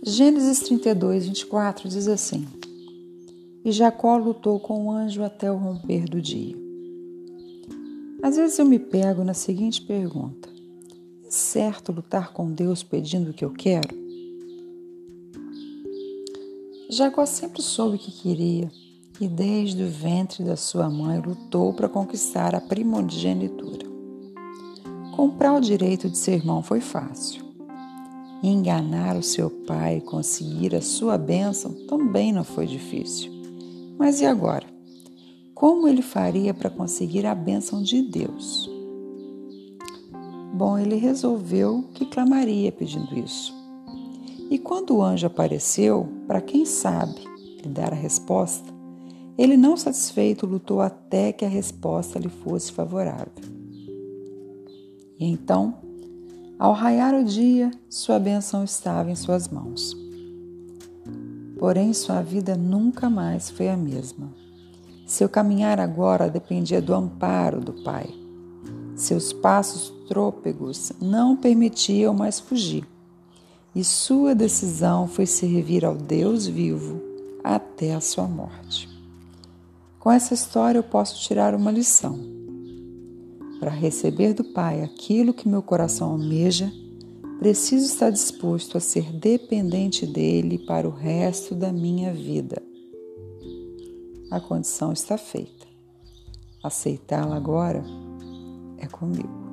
Gênesis 32, 24 diz assim: E Jacó lutou com o anjo até o romper do dia. Às vezes eu me pego na seguinte pergunta: É certo lutar com Deus pedindo o que eu quero? Jacó sempre soube o que queria e desde o ventre da sua mãe lutou para conquistar a primogenitura. Comprar o direito de ser irmão foi fácil enganar o seu pai e conseguir a sua bênção também não foi difícil. Mas e agora? Como ele faria para conseguir a bênção de Deus? Bom, ele resolveu que clamaria pedindo isso. E quando o anjo apareceu, para quem sabe lhe dar a resposta, ele, não satisfeito, lutou até que a resposta lhe fosse favorável. E então ao raiar o dia, sua bênção estava em suas mãos. Porém, sua vida nunca mais foi a mesma. Seu caminhar agora dependia do amparo do Pai. Seus passos trôpegos não permitiam mais fugir, e sua decisão foi servir ao Deus vivo até a sua morte. Com essa história eu posso tirar uma lição para receber do Pai aquilo que meu coração almeja, preciso estar disposto a ser dependente dele para o resto da minha vida. A condição está feita. Aceitá-la agora é comigo.